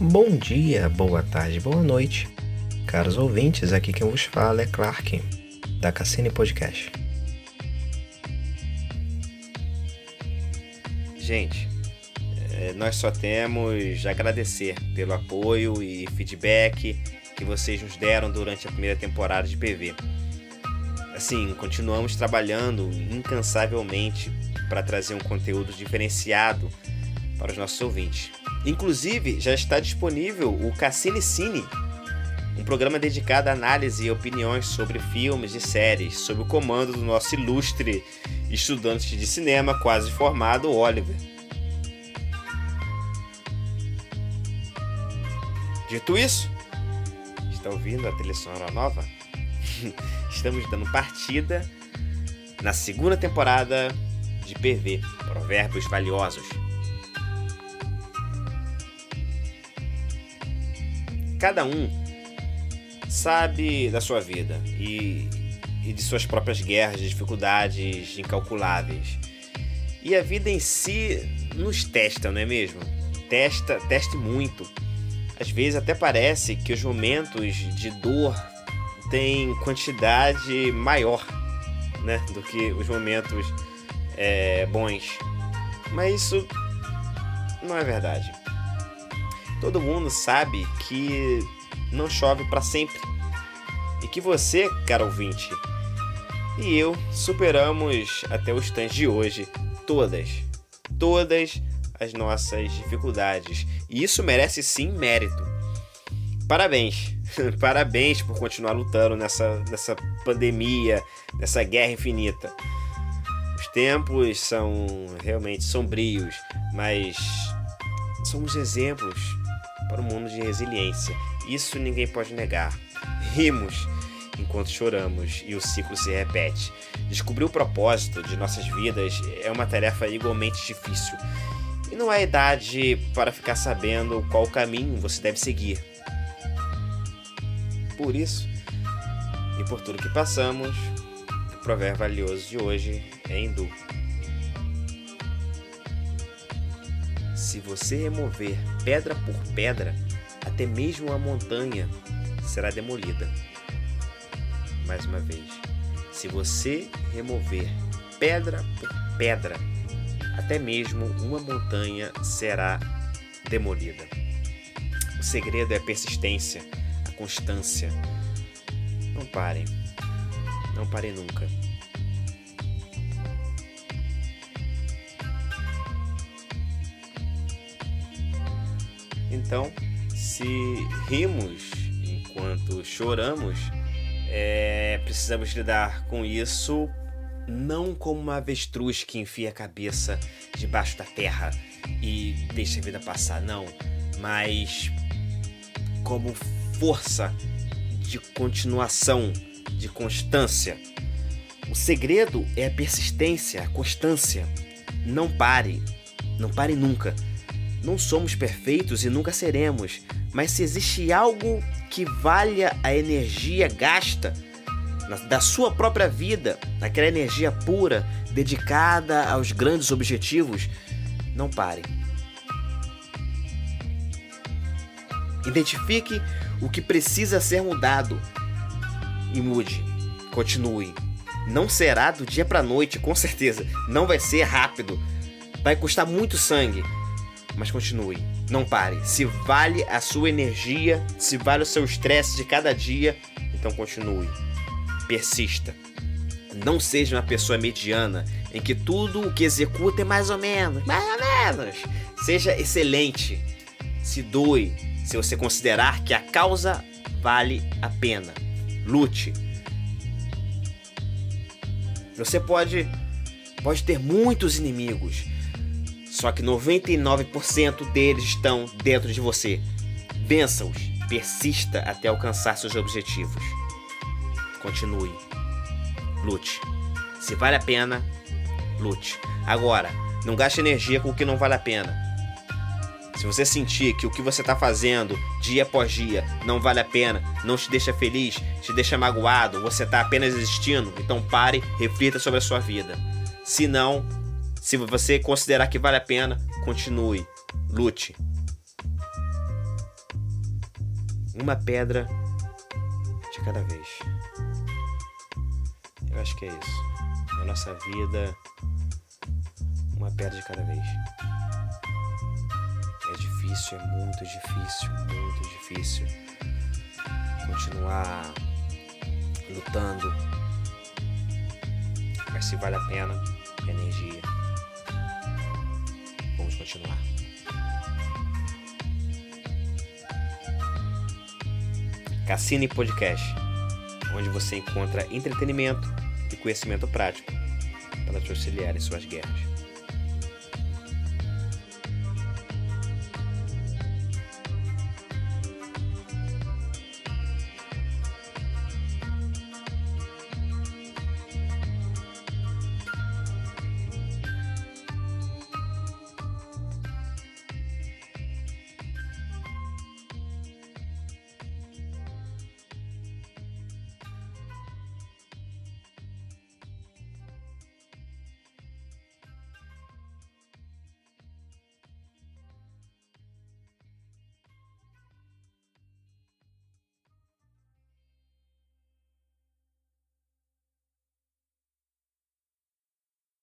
Bom dia, boa tarde, boa noite. Caros ouvintes, aqui quem vos fala é Clark, da Cassini Podcast. Gente, é, nós só temos agradecer pelo apoio e feedback que vocês nos deram durante a primeira temporada de PV. Assim, continuamos trabalhando incansavelmente para trazer um conteúdo diferenciado para os nossos ouvintes. Inclusive, já está disponível o Cassini Cine, um programa dedicado à análise e opiniões sobre filmes e séries, sob o comando do nosso ilustre estudante de cinema quase formado, Oliver. Dito isso, está ouvindo a trilha sonora nova? Estamos dando partida na segunda temporada de PV, Provérbios Valiosos. Cada um sabe da sua vida e, e de suas próprias guerras, dificuldades incalculáveis. E a vida em si nos testa, não é mesmo? Testa, teste muito. Às vezes até parece que os momentos de dor têm quantidade maior, né, do que os momentos é, bons. Mas isso não é verdade. Todo mundo sabe que não chove para sempre. E que você, cara ouvinte, e eu superamos até o instante de hoje todas, todas as nossas dificuldades. E isso merece sim mérito. Parabéns! Parabéns por continuar lutando nessa, nessa pandemia, nessa guerra infinita. Os tempos são realmente sombrios, mas somos exemplos para o mundo de resiliência. Isso ninguém pode negar. Rimos enquanto choramos e o ciclo se repete. Descobrir o propósito de nossas vidas é uma tarefa igualmente difícil. E não há idade para ficar sabendo qual caminho você deve seguir. Por isso, e por tudo que passamos, o provérbio valioso de hoje é hindu. Se você remover pedra por pedra, até mesmo a montanha será demolida. Mais uma vez, se você remover pedra por pedra, até mesmo uma montanha será demolida. O segredo é a persistência, a constância. Não parem. Não parem nunca. Então, se rimos enquanto choramos, é, precisamos lidar com isso não como uma avestruz que enfia a cabeça debaixo da terra e deixa a vida passar, não, mas como força de continuação, de constância. O segredo é a persistência, a constância. Não pare, não pare nunca. Não somos perfeitos e nunca seremos, mas se existe algo que valha a energia gasta da sua própria vida, aquela energia pura, dedicada aos grandes objetivos, não pare. Identifique o que precisa ser mudado e mude. Continue. Não será do dia para noite, com certeza. Não vai ser rápido. Vai custar muito sangue, mas continue. Não pare. Se vale a sua energia, se vale o seu estresse de cada dia, então continue persista. Não seja uma pessoa mediana em que tudo o que executa é mais ou menos, mais ou menos. Seja excelente. Se doe se você considerar que a causa vale a pena. Lute. Você pode pode ter muitos inimigos, só que 99% deles estão dentro de você. Vença-os. Persista até alcançar seus objetivos. Continue. Lute. Se vale a pena, lute. Agora, não gaste energia com o que não vale a pena. Se você sentir que o que você está fazendo dia após dia não vale a pena, não te deixa feliz, te deixa magoado, você está apenas existindo, então pare, reflita sobre a sua vida. Se não, se você considerar que vale a pena, continue, lute. Uma pedra de cada vez. Eu acho que é isso. Na nossa vida, uma pedra de cada vez. É difícil, é muito difícil, muito difícil continuar lutando. Mas se vale a pena, energia. Continuar. Cassine Podcast, onde você encontra entretenimento e conhecimento prático para te auxiliar em suas guerras.